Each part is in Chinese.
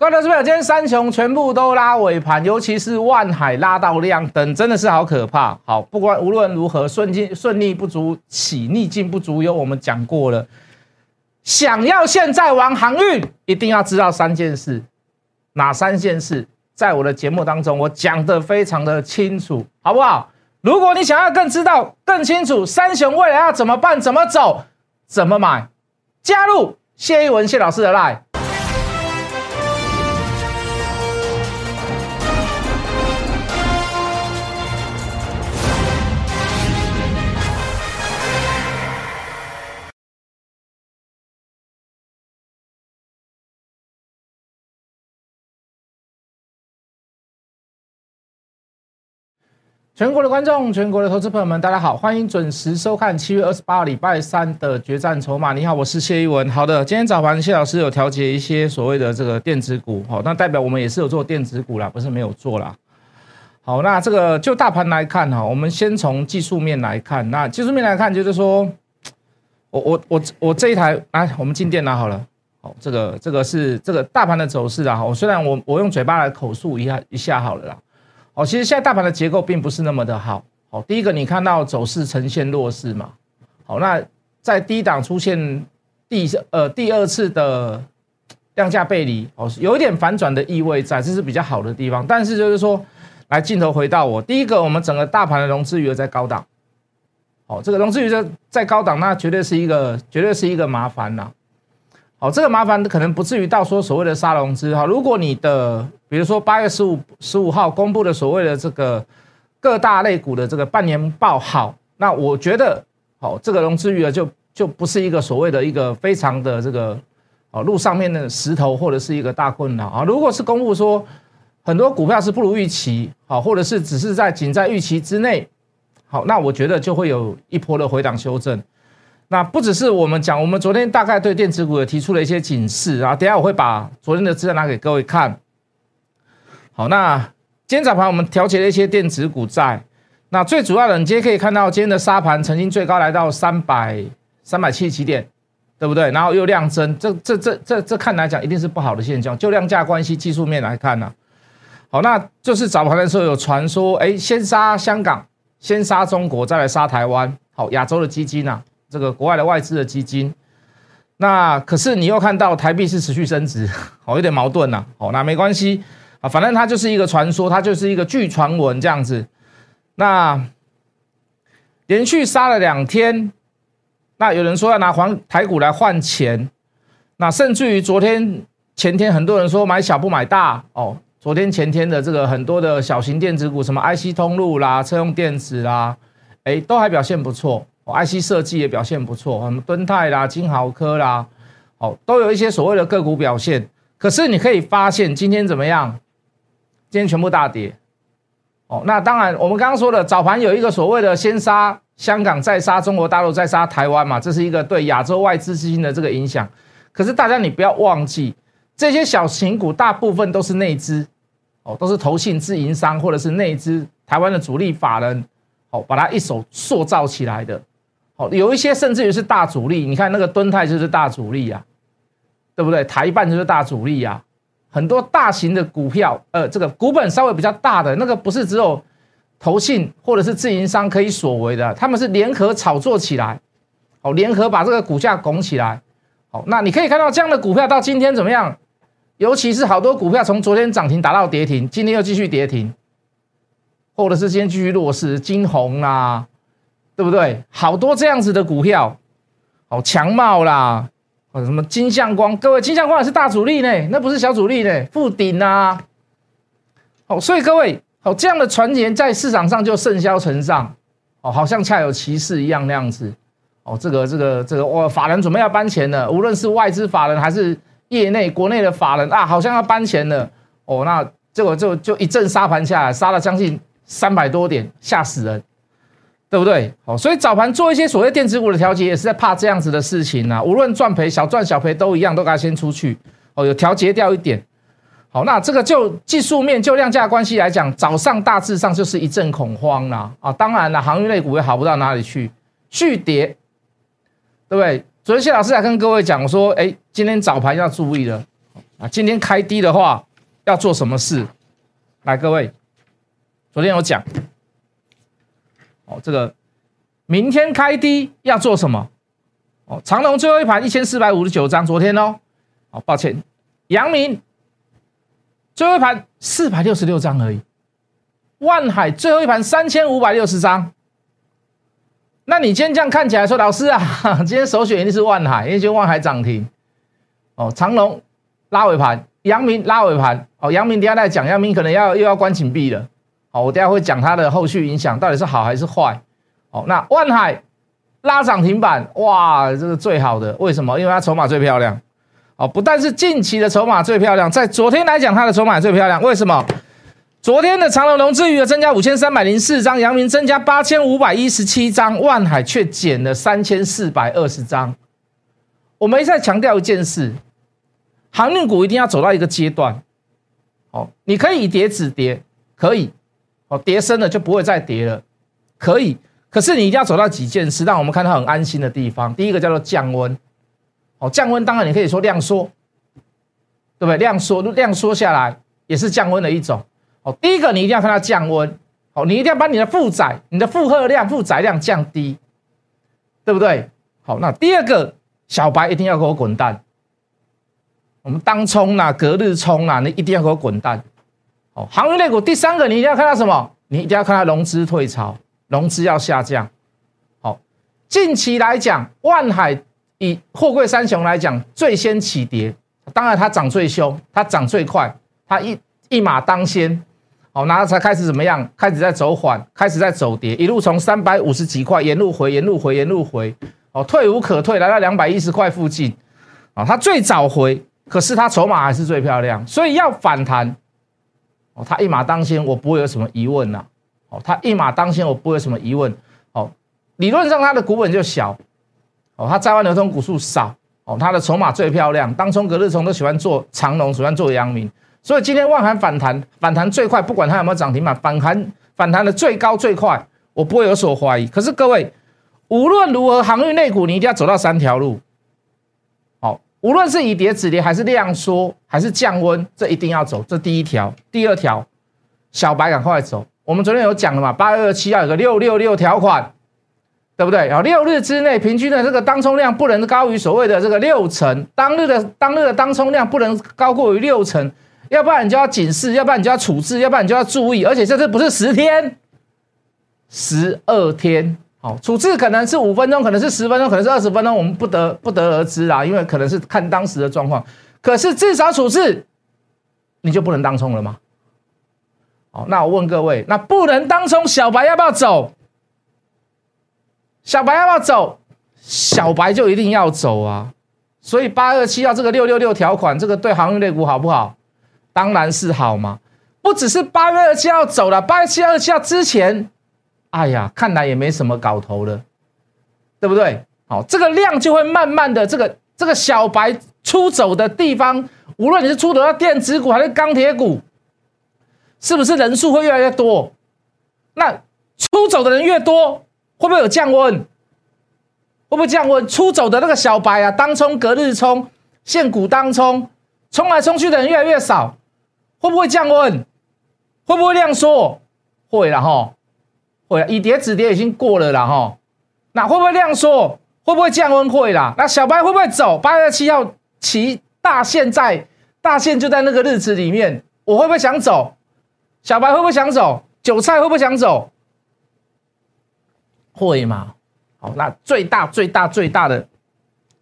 各位投资朋友，今天三雄全部都拉尾盘，尤其是万海拉到亮灯，真的是好可怕。好，不管无论如何，顺境顺利不足起，逆境不足忧。我们讲过了，想要现在玩航运，一定要知道三件事。哪三件事？在我的节目当中，我讲的非常的清楚，好不好？如果你想要更知道、更清楚三雄未来要怎么办、怎么走、怎么买，加入谢一文谢老师的 line。全国的观众，全国的投资朋友们，大家好，欢迎准时收看七月二十八礼拜三的决战筹码。你好，我是谢一文。好的，今天早盘谢老师有调节一些所谓的这个电子股，好，那代表我们也是有做电子股啦，不是没有做啦。好，那这个就大盘来看哈，我们先从技术面来看。那技术面来看，就是说，我我我我这一台来，我们进电脑好了。好，这个这个是这个大盘的走势啊。我虽然我我用嘴巴来口述一下一下好了啦。哦，其实现在大盘的结构并不是那么的好。好，第一个你看到走势呈现弱势嘛？好，那在低档出现第呃第二次的量价背离，哦，有一点反转的意味在，这是比较好的地方。但是就是说，来镜头回到我，第一个我们整个大盘的融资余额在高档，哦，这个融资余额在高档，那绝对是一个绝对是一个麻烦呐。好，这个麻烦可能不至于到说所谓的杀融资哈。如果你的，比如说八月十五十五号公布的所谓的这个各大类股的这个半年报好，那我觉得好，这个融资余额就就不是一个所谓的一个非常的这个哦路上面的石头或者是一个大困扰啊。如果是公布说很多股票是不如预期，好，或者是只是在仅在预期之内，好，那我觉得就会有一波的回档修正。那不只是我们讲，我们昨天大概对电子股也提出了一些警示啊。等下我会把昨天的资料拿给各位看。好，那今天早盘我们调节了一些电子股在。那最主要的，你今天可以看到今天的沙盘曾经最高来到三百三百七十七点，对不对？然后又量增，这这这这这看来讲一定是不好的现象。就量价关系技术面来看呢，好，那就是早盘的时候有传说，哎，先杀香港，先杀中国，再来杀台湾。好，亚洲的基金啊。这个国外的外资的基金，那可是你又看到台币是持续升值，好 有点矛盾呐。好，那没关系啊，反正它就是一个传说，它就是一个据传闻这样子。那连续杀了两天，那有人说要拿黄台股来换钱，那甚至于昨天前天很多人说买小不买大哦。昨天前天的这个很多的小型电子股，什么 IC 通路啦、车用电子啦，哎，都还表现不错。IC 设计也表现不错，什么敦泰啦、金豪科啦，哦，都有一些所谓的个股表现。可是你可以发现今天怎么样？今天全部大跌。哦，那当然，我们刚刚说的早盘有一个所谓的先杀香港，再杀中国大陆，再杀台湾嘛，这是一个对亚洲外资资金的这个影响。可是大家你不要忘记，这些小型股大部分都是内资，哦，都是投信自营商或者是内资台湾的主力法人，哦，把它一手塑造起来的。哦，有一些甚至于是大主力，你看那个敦泰就是大主力呀，对不对？台办就是大主力呀，很多大型的股票，呃，这个股本稍微比较大的那个，不是只有投信或者是自营商可以所为的，他们是联合炒作起来，哦，联合把这个股价拱起来，好，那你可以看到这样的股票到今天怎么样？尤其是好多股票从昨天涨停打到跌停，今天又继续跌停，或者是今天继续弱势，金红啦。对不对？好多这样子的股票，好强茂啦，哦什么金相光，各位金相光也是大主力呢，那不是小主力呢，富鼎啊，哦，所以各位，哦这样的传言在市场上就盛嚣尘上，哦，好像恰有其事一样那样子，哦，这个这个这个，哦，法人准备要搬钱了，无论是外资法人还是业内国内的法人啊，好像要搬钱了，哦，那结果就就一阵杀盘下来，杀了将近三百多点，吓死人。对不对？好，所以早盘做一些所谓电子股的调节，也是在怕这样子的事情啊。无论赚赔、小赚小赔都一样，都给它先出去。哦，有调节掉一点。好，那这个就技术面、就量价关系来讲，早上大致上就是一阵恐慌啦。啊，当然了，航运类股也好不到哪里去，续跌，对不对？昨天谢老师还跟各位讲说，哎，今天早盘要注意了。啊，今天开低的话要做什么事？来，各位，昨天有讲，哦，这个明天开低要做什么？哦，长隆最后一盘一千四百五十九张，昨天哦，哦，抱歉，阳明最后一盘四百六十六张而已，万海最后一盘三千五百六十张。那你今天这样看起来说，老师啊，今天首选一定是万海，因为今天万海涨停。哦，长隆拉尾盘，阳明拉尾盘。哦，阳明等下再讲，阳明可能要又要关紧闭了。好，我等下会讲它的后续影响到底是好还是坏。哦，那万海拉涨停板，哇，这个最好的，为什么？因为它筹码最漂亮。哦，不但是近期的筹码最漂亮，在昨天来讲，它的筹码最漂亮。为什么？昨天的长隆融资余额增加五千三百零四张，阳明增加八千五百一十七张，万海却减了三千四百二十张。我们一再强调一件事：航运股一定要走到一个阶段，哦，你可以以跌止跌，可以，哦，跌深了就不会再跌了，可以。可是你一定要走到几件事，让我们看到很安心的地方。第一个叫做降温，哦，降温当然你可以说量缩，对不对？量缩，量缩下来也是降温的一种。哦第一个，你一定要看它降温，好，你一定要把你的负载、你的负荷量、负载量降低，对不对？好，那第二个，小白一定要给我滚蛋。我们当冲啦，隔日冲啦，你一定要给我滚蛋。好，航运类股第三个，你一定要看到什么？你一定要看它融资退潮，融资要下降。好，近期来讲，万海以货柜三雄来讲，最先起跌，当然它涨最凶，它涨最快，它一一马当先。好，然后才开始怎么样？开始在走缓，开始在走跌，一路从三百五十几块沿路回，沿路回，沿路回，哦，退无可退，来到两百一十块附近，啊，它最早回，可是它筹码还是最漂亮，所以要反弹，哦，他一马当先，我不会有什么疑问呐，哦，他一马当先，我不会有什么疑问，哦，理论上他的股本就小，哦，他在外流通股数少，哦，他的筹码最漂亮，当冲隔日冲都喜欢做长龙，喜欢做阳明。所以今天万海反弹，反弹最快，不管它有没有涨停板，反弹反弹的最高最快，我不会有所怀疑。可是各位，无论如何，航运内股你一定要走到三条路。无论是以跌止跌，还是量缩，还是降温，这一定要走。这第一条，第二条，小白赶快走。我们昨天有讲了嘛，八二二七要有个六六六条款，对不对？啊，六日之内平均的这个当冲量不能高于所谓的这个六成，当日的当日的当冲量不能高过于六成。要不然你就要警示，要不然你就要处置，要不然你就要注意，而且这次不是十天，十二天，好，处置可能是五分钟，可能是十分钟，可能是二十分钟，我们不得不得而知啊，因为可能是看当时的状况。可是至少处置，你就不能当冲了吗？好，那我问各位，那不能当冲，小白要不要走？小白要不要走？小白就一定要走啊！所以八二七要这个六六六条款，这个对航运类股好不好？当然是好嘛，不只是八月二七号走了，八月七、二七号之前，哎呀，看来也没什么搞头了，对不对？好，这个量就会慢慢的，这个这个小白出走的地方，无论你是出走到电子股还是钢铁股，是不是人数会越来越多？那出走的人越多，会不会有降温？会不会降温？出走的那个小白啊，当冲、隔日冲、现股当冲，冲来冲去的人越来越少。会不会降温？会不会量缩？会了哈，会以跌止跌已经过了了哈。那会不会量缩？会不会降温？会啦。那小白会不会走？八月七号骑大线在大线就在那个日子里面，我会不会想走？小白会不会想走？韭菜会不会想走？会嘛？好，那最大最大最大的，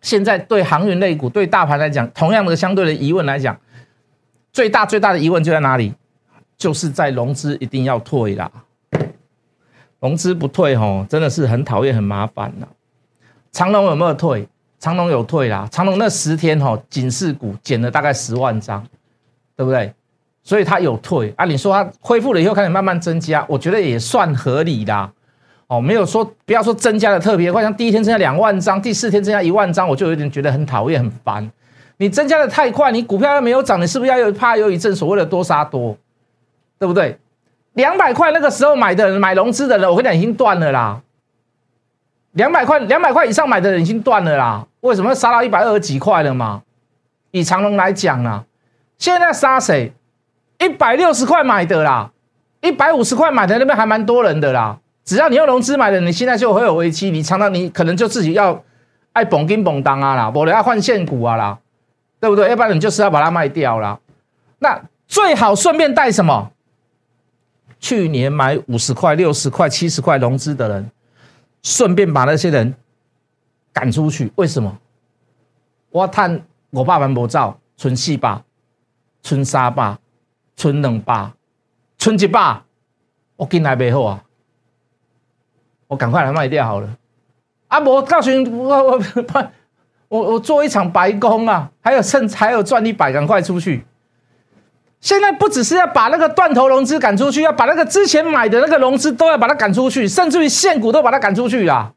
现在对航运类股对大盘来讲，同样的相对的疑问来讲。最大最大的疑问就在哪里？就是在融资一定要退啦，融资不退吼，真的是很讨厌、很麻烦啦。长隆有没有退？长隆有退啦。长隆那十天吼，警示股减了大概十万张，对不对？所以它有退啊。你说它恢复了以后开始慢慢增加，我觉得也算合理啦。哦，没有说不要说增加的特别快，像第一天增加两万张，第四天增加一万张，我就有点觉得很讨厌、很烦。你增加的太快，你股票又没有涨，你是不是要有怕有一阵所谓的多杀多，对不对？两百块那个时候买的人买融资的人，我跟你讲已经断了啦。两百块两百块以上买的人已经断了啦。为什么杀到一百二十几块了嘛？以长龙来讲啊，现在杀谁？一百六十块买的啦，一百五十块买的那边还蛮多人的啦。只要你用融资买的，你现在就会有危机，你常常你可能就自己要爱蹦金蹦当啊啦，我要换现股啊啦，对不对？要不然你就是要把它卖掉啦。那最好顺便带什么？去年买五十块、六十块、七十块融资的人，顺便把那些人赶出去。为什么？我探我爸万无照，存四百，存三百，存两百，存一百，我进来袂好啊！我赶快来卖掉好了。啊，我告诉你，我我我我做一场白工啊！还有剩还有赚一百，赶快出去。现在不只是要把那个断头融资赶出去，要把那个之前买的那个融资都要把它赶出去，甚至于现股都把它赶出去啊，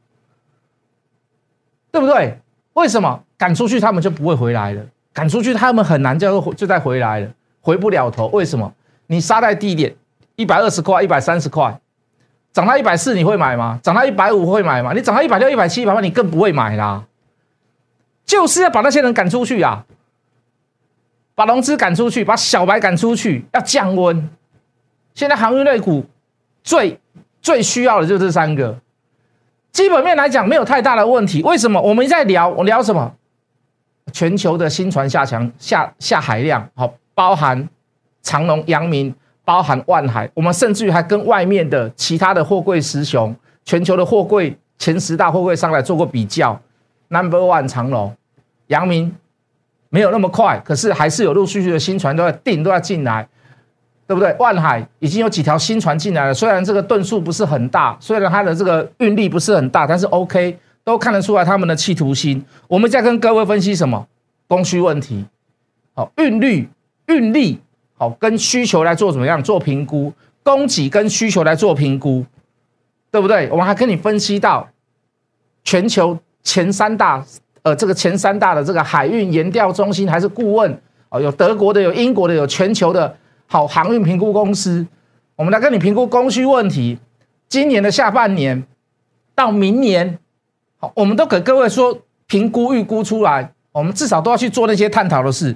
对不对？为什么赶出去他们就不会回来了？赶出去他们很难就就再回来了，回不了头。为什么？你杀在低点，一百二十块、一百三十块，涨到一百四，你会买吗？涨到一百五会买吗？你涨到一百六、一百七、一百八，你更不会买啦。就是要把那些人赶出去啊！把融资赶出去，把小白赶出去，要降温。现在航运类股最最需要的就是这三个。基本面来讲没有太大的问题。为什么？我们在聊，我聊什么？全球的新船下强下下海量，好，包含长隆、阳明，包含万海。我们甚至于还跟外面的其他的货柜十雄，全球的货柜前十大货柜商来做过比较。Number one 长隆、阳明。没有那么快，可是还是有陆陆续续的新船都在订，都要进来，对不对？万海已经有几条新船进来了，虽然这个吨数不是很大，虽然它的这个运力不是很大，但是 OK，都看得出来他们的企图心。我们在跟各位分析什么供需问题，好，运率、运力，好，跟需求来做怎么样做评估，供给跟需求来做评估，对不对？我们还跟你分析到全球前三大。呃，这个前三大的这个海运研调中心还是顾问哦，有德国的，有英国的，有全球的好航运评估公司，我们来跟你评估供需问题。今年的下半年到明年，好，我们都给各位说评估预估出来，我们至少都要去做那些探讨的事，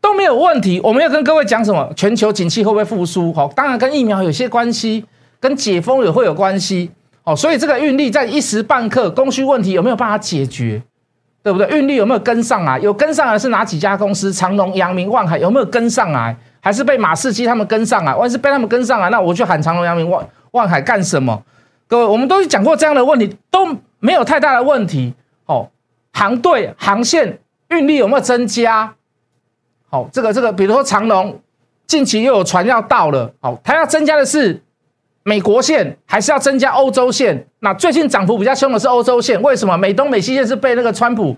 都没有问题。我们要跟各位讲什么？全球景气会不会复苏？好，当然跟疫苗有些关系，跟解封也会有关系。哦，所以这个运力在一时半刻供需问题有没有办法解决？对不对？运力有没有跟上来？有跟上来是哪几家公司？长隆、阳明、万海有没有跟上来？还是被马士基他们跟上来？万一是被他们跟上来，那我去喊长隆、阳明、万万海干什么？各位，我们都讲过这样的问题，都没有太大的问题。哦，航队、航线运力有没有增加？好，这个这个，比如说长隆近期又有船要到了，好，它要增加的是。美国线还是要增加欧洲线，那最近涨幅比较凶的是欧洲线，为什么？美东美西线是被那个川普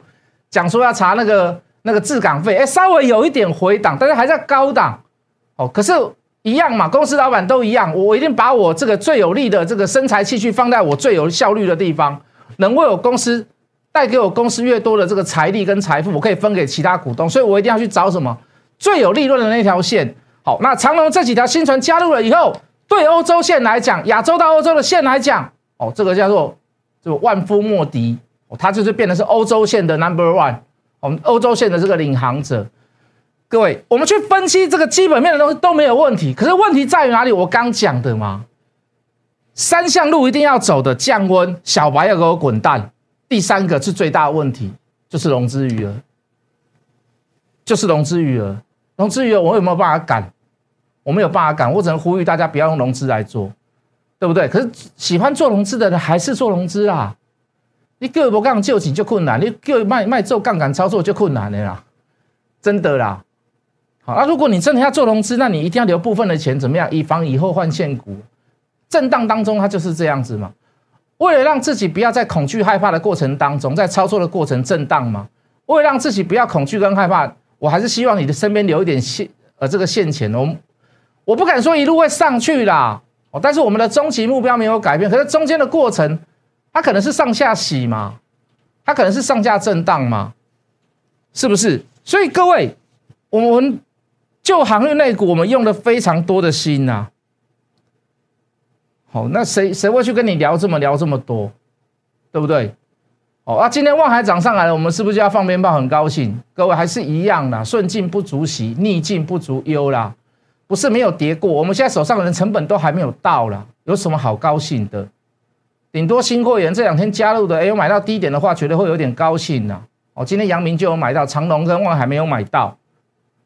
讲说要查那个那个滞港费，哎，稍微有一点回档，但是还在高档，哦，可是，一样嘛，公司老板都一样，我一定把我这个最有利的这个生财器去放在我最有效率的地方，能为我公司带给我公司越多的这个财力跟财富，我可以分给其他股东，所以我一定要去找什么最有利润的那条线。好，那长隆这几条新船加入了以后。对欧洲线来讲，亚洲到欧洲的线来讲，哦，这个叫做就万夫莫敌，哦，它就是变得是欧洲线的 number one，我们欧洲线的这个领航者。各位，我们去分析这个基本面的东西都没有问题，可是问题在于哪里？我刚讲的嘛，三项路一定要走的，降温，小白要给我滚蛋。第三个是最大的问题，就是融资余额，就是融资余额，融资余额我有没有办法赶？我没有办法赶，我只能呼吁大家不要用融资来做，对不对？可是喜欢做融资的人还是做融资啦。你个不杠救急就困难，你个卖卖做杠杆操作就困难的啦，真的啦。好，那如果你真的要做融资，那你一定要留部分的钱，怎么样？以防以后换现股，震荡当中它就是这样子嘛。为了让自己不要在恐惧害怕的过程当中，在操作的过程震荡嘛。为了让自己不要恐惧跟害怕，我还是希望你的身边留一点现呃这个现钱哦。我不敢说一路会上去啦，哦，但是我们的终极目标没有改变。可是中间的过程，它可能是上下洗嘛，它可能是上下震荡嘛，是不是？所以各位，我们就航运内股，我们用了非常多的心呐。好，那谁谁会去跟你聊这么聊这么多，对不对？哦，啊，今天望海涨上来了，我们是不是就要放鞭炮？很高兴，各位还是一样的，顺境不足喜，逆境不足忧啦。不是没有跌过，我们现在手上的人成本都还没有到了，有什么好高兴的？顶多新会员这两天加入的，哎，有买到低点的话，绝对会有点高兴呐。哦，今天阳明就有买到，长隆跟望海没有买到，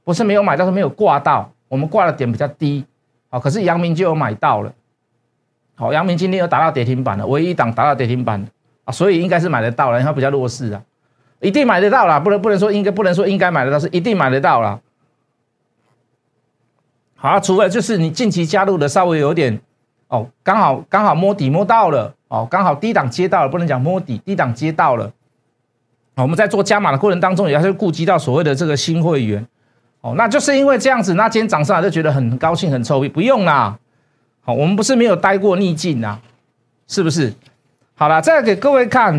不是没有买到，是没有挂到，我们挂的点比较低。好，可是阳明就有买到了。好，阳明今天又达到跌停板了，唯一档达到跌停板。啊，所以应该是买得到了，因为它比较弱势啊，一定买得到啦，不能不能说应该不能说应该买得到，是一定买得到啦。好，除了就是你近期加入的稍微有点哦，刚好刚好摸底摸到了哦，刚好低档接到了，不能讲摸底，低档接到了。我们在做加码的过程当中，也还是顾及到所谓的这个新会员哦，那就是因为这样子，那今天涨上来就觉得很高兴很臭屁，不用啦。好，我们不是没有待过逆境啊，是不是？好了，再给各位看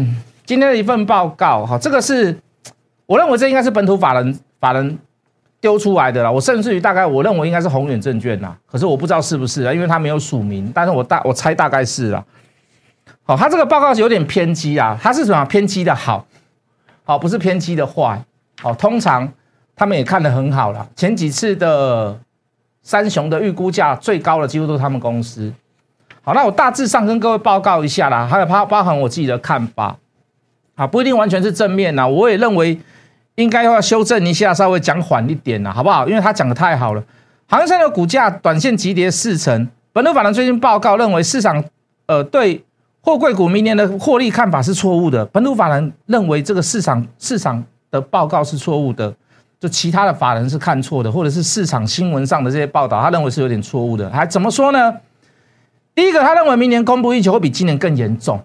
今天的一份报告。哈，这个是我认为这应该是本土法人法人丢出来的啦。我甚至于大概我认为应该是宏远证券啦，可是我不知道是不是啊，因为他没有署名。但是我大我猜大概是啦。好，他这个报告是有点偏激啊，他是什么偏激的好？好，不是偏激的坏。好，通常他们也看得很好了。前几次的三雄的预估价最高的几乎都是他们公司。好，那我大致上跟各位报告一下啦，还有包包含我自己的看法，啊，不一定完全是正面呐，我也认为应该要修正一下，稍微讲缓一点了，好不好？因为他讲的太好了，航生的股价短线急跌四成，本土法人最近报告认为市场呃对货柜股明年的获利看法是错误的，本土法人认为这个市场市场的报告是错误的，就其他的法人是看错的，或者是市场新闻上的这些报道，他认为是有点错误的，还怎么说呢？第一个，他认为明年供不应求会比今年更严重，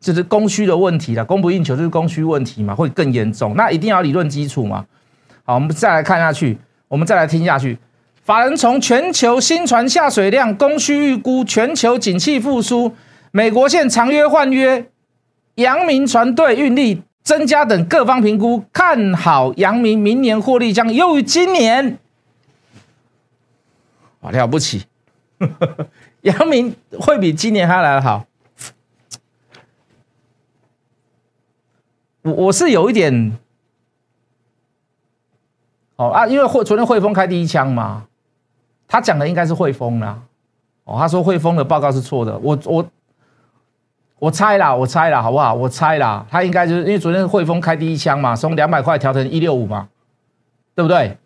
这是供需的问题了。供不应求就是供需问题嘛，会更严重。那一定要理论基础嘛。好，我们再来看下去，我们再来听下去。法人从全球新船下水量、供需预估、全球景气复苏、美国线长约换约、阳明船队运力增加等各方评估，看好阳明明年获利将优于今年。哇，了不起！阳明会比今年还来的好，我我是有一点，哦啊，因为汇昨天汇丰开第一枪嘛，他讲的应该是汇丰啦，哦，他说汇丰的报告是错的，我我我猜啦，我猜啦，好不好？我猜啦，他应该就是因为昨天汇丰开第一枪嘛，从两百块调成一六五嘛，对不对？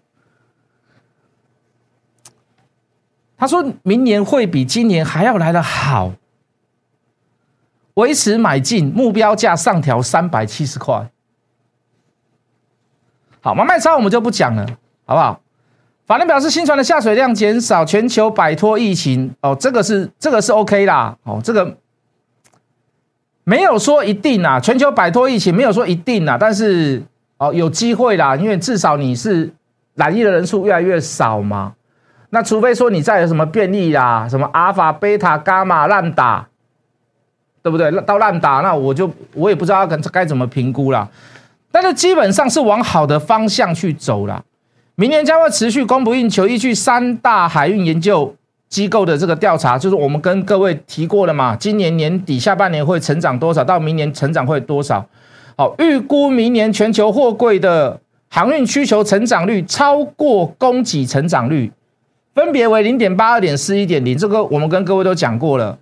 他说明年会比今年还要来的好，维持买进目标价上调三百七十块。好，买卖超我们就不讲了，好不好？法人表示新船的下水量减少，全球摆脱疫情哦，这个是这个是 OK 啦，哦，这个没有说一定啊，全球摆脱疫情没有说一定啊，但是哦有机会啦，因为至少你是染疫的人数越来越少嘛。那除非说你再有什么变异啦，什么阿尔法、贝塔、伽马、烂打，对不对？到烂打，那我就我也不知道该该怎么评估啦。但是基本上是往好的方向去走了。明年将会持续供不应求，依据三大海运研究机构的这个调查，就是我们跟各位提过了嘛。今年年底下半年会成长多少？到明年成长会多少？好，预估明年全球货柜的航运需求成长率超过供给成长率。分别为零点八、二点四、一点零，这个我们跟各位都讲过了。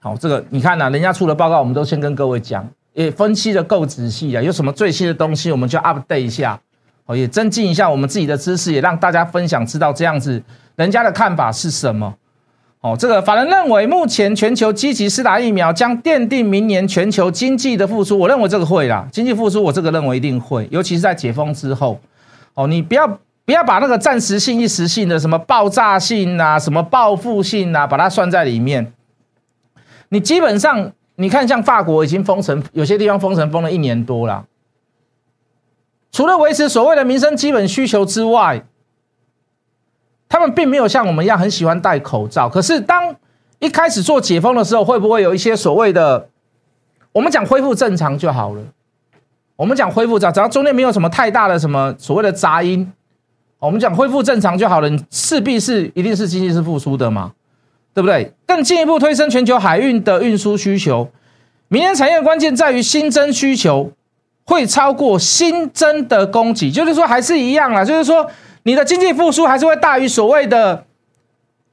好，这个你看呐，人家出的报告，我们都先跟各位讲，也分析的够仔细啊。有什么最新的东西，我们就 update 一下，哦，也增进一下我们自己的知识，也让大家分享，知道这样子人家的看法是什么。哦，这个法人认为，目前全球积极施打疫苗，将奠定明年全球经济的复苏。我认为这个会啦，经济复苏，我这个认为一定会，尤其是在解封之后。哦，你不要。不要把那个暂时性、一时性的什么爆炸性啊、什么报复性啊，把它算在里面。你基本上，你看像法国已经封城，有些地方封城封了一年多了。除了维持所谓的民生基本需求之外，他们并没有像我们一样很喜欢戴口罩。可是当一开始做解封的时候，会不会有一些所谓的，我们讲恢复正常就好了？我们讲恢复正，只要中间没有什么太大的什么所谓的杂音。我们讲恢复正常就好了，势必是一定是经济是复苏的嘛，对不对？更进一步推升全球海运的运输需求，明年产业的关键在于新增需求会超过新增的供给，就是说还是一样啦，就是说你的经济复苏还是会大于所谓的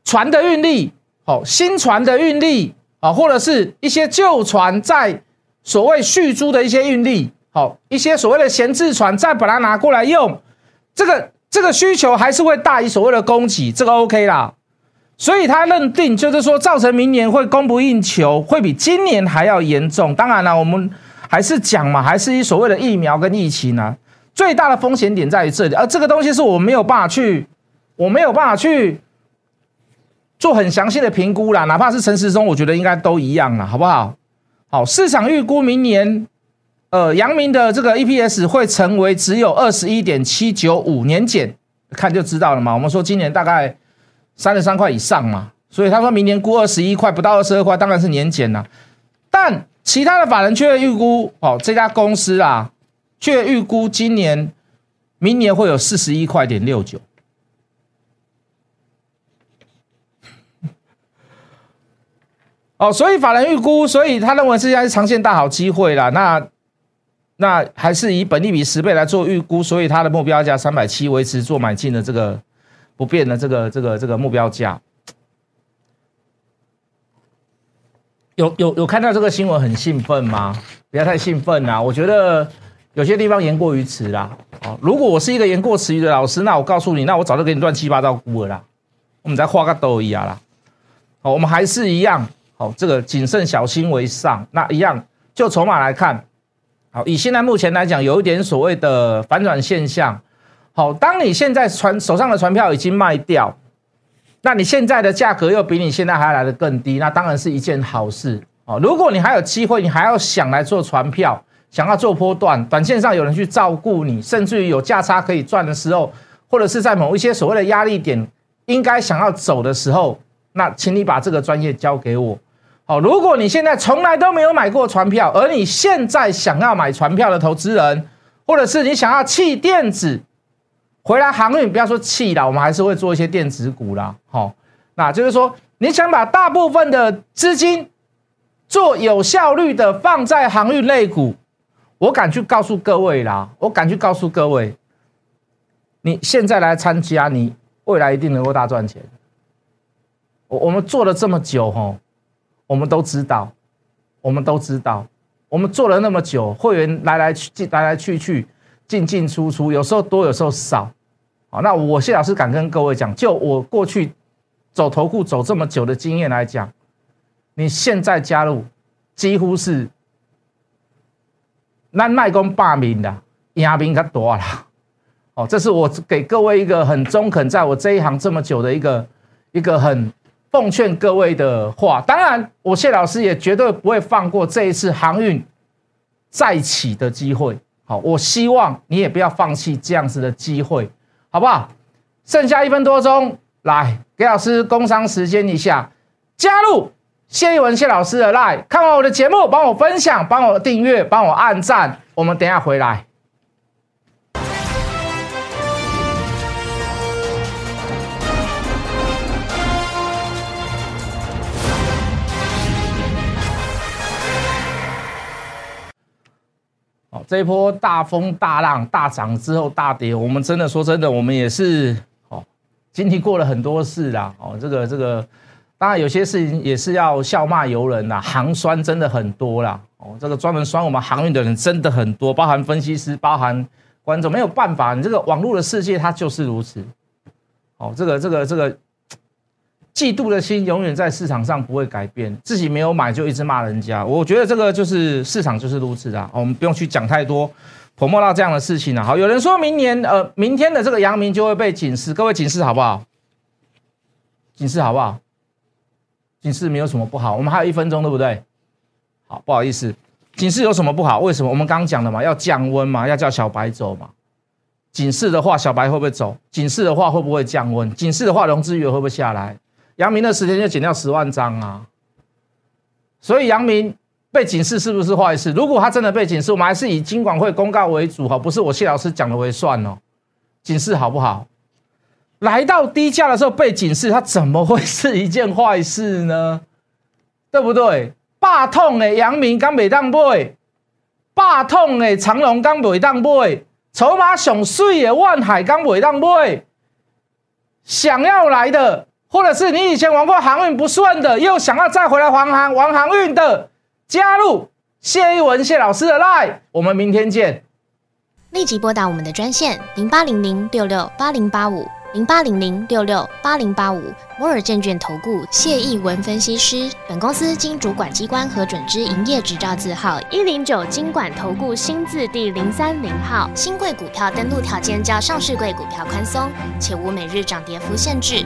船的运力，好，新船的运力啊，或者是一些旧船在所谓续租的一些运力，好，一些所谓的闲置船再把它拿过来用，这个这个需求还是会大于所谓的供给，这个 OK 啦。所以他认定就是说，造成明年会供不应求，会比今年还要严重。当然了，我们还是讲嘛，还是以所谓的疫苗跟疫情呢，最大的风险点在于这里。而这个东西是我没有办法去，我没有办法去做很详细的评估啦。哪怕是陈时中，我觉得应该都一样了，好不好？好，市场预估明年，呃，阳明的这个 EPS 会成为只有二十一点七九五年减，看就知道了嘛。我们说今年大概。三十三块以上嘛，所以他说明年估二十一块，不到二十二块，当然是年减了。但其他的法人却预估，哦，这家公司啊，却预估今年、明年会有四十一块点六九。哦，所以法人预估，所以他认为这家是长线大好机会啦。那那还是以本利比十倍来做预估，所以他的目标价三百七维持做买进的这个。不变的这个这个这个目标价，有有有看到这个新闻很兴奋吗？不要太兴奋啊！我觉得有些地方言过于此啦。哦，如果我是一个言过词语的老师，那我告诉你，那我早就给你乱七八糟估了啦。我们再画个兜一样啦。好，我们还是一样，好，这个谨慎小心为上。那一样，就筹码来看，好，以现在目前来讲，有一点所谓的反转现象。好，当你现在船手上的船票已经卖掉，那你现在的价格又比你现在还来的更低，那当然是一件好事哦。如果你还有机会，你还要想来做船票，想要做波段，短线上有人去照顾你，甚至于有价差可以赚的时候，或者是在某一些所谓的压力点应该想要走的时候，那请你把这个专业交给我。好，如果你现在从来都没有买过船票，而你现在想要买船票的投资人，或者是你想要弃电子。回来航运不要说气了，我们还是会做一些电子股啦。好，那就是说你想把大部分的资金做有效率的放在航运类股，我敢去告诉各位啦，我敢去告诉各位，你现在来参加，你未来一定能够大赚钱。我我们做了这么久，吼，我们都知道，我们都知道，我们做了那么久，会员来来去来来去去，进进出出，有时候多，有时候少。那我谢老师敢跟各位讲，就我过去走投顾走这么久的经验来讲，你现在加入，几乎是那卖公罢名的，压兵可多了。哦，这是我给各位一个很中肯，在我这一行这么久的一个一个很奉劝各位的话。当然，我谢老师也绝对不会放过这一次航运再起的机会。好，我希望你也不要放弃这样子的机会。好不好？剩下一分多钟，来给老师工商时间一下，加入谢一文谢老师的 line，看完我的节目，帮我分享，帮我订阅，帮我按赞。我们等下回来。这一波大风大浪大涨之后大跌，我们真的说真的，我们也是哦，经历过了很多事啦。哦，这个这个，当然有些事情也是要笑骂由人啦。行酸真的很多啦。哦，这个专门酸我们航运的人真的很多，包含分析师，包含观众，没有办法，你这个网络的世界它就是如此。哦，这个这个这个。嫉妒的心永远在市场上不会改变，自己没有买就一直骂人家。我觉得这个就是市场就是如此啊，我们不用去讲太多，泼墨到这样的事情了。好，有人说明年呃明天的这个阳明就会被警示，各位警示好不好？警示好不好？警示没有什么不好，我们还有一分钟，对不对？好，不好意思，警示有什么不好？为什么？我们刚刚讲的嘛，要降温嘛，要叫小白走嘛。警示的话，小白会不会走？警示的话，会不会降温？警示的话，融资余额会不会下来？阳明的十天就减掉十万张啊，所以阳明被警示是不是坏事？如果他真的被警示，我们还是以金管会公告为主哈，不是我谢老师讲的为算哦。警示好不好？来到低价的时候被警示，它怎么会是一件坏事呢？对不对？霸痛的阳明刚袂当买，霸痛的长隆刚袂当买，筹码上水的万海刚袂当买。想要来的，或者是你以前玩过航运不顺的，又想要再回来玩航玩航运的，加入谢一文谢老师的 line，我们明天见。立即拨打我们的专线零八零零六六八零八五零八零零六六八零八五摩尔证券投顾谢义文分析师。本公司经主管机关核准之营业执照字号一零九金管投顾新字第零三零号。新贵股票登录条件较上市贵股票宽松，且无每日涨跌幅限制。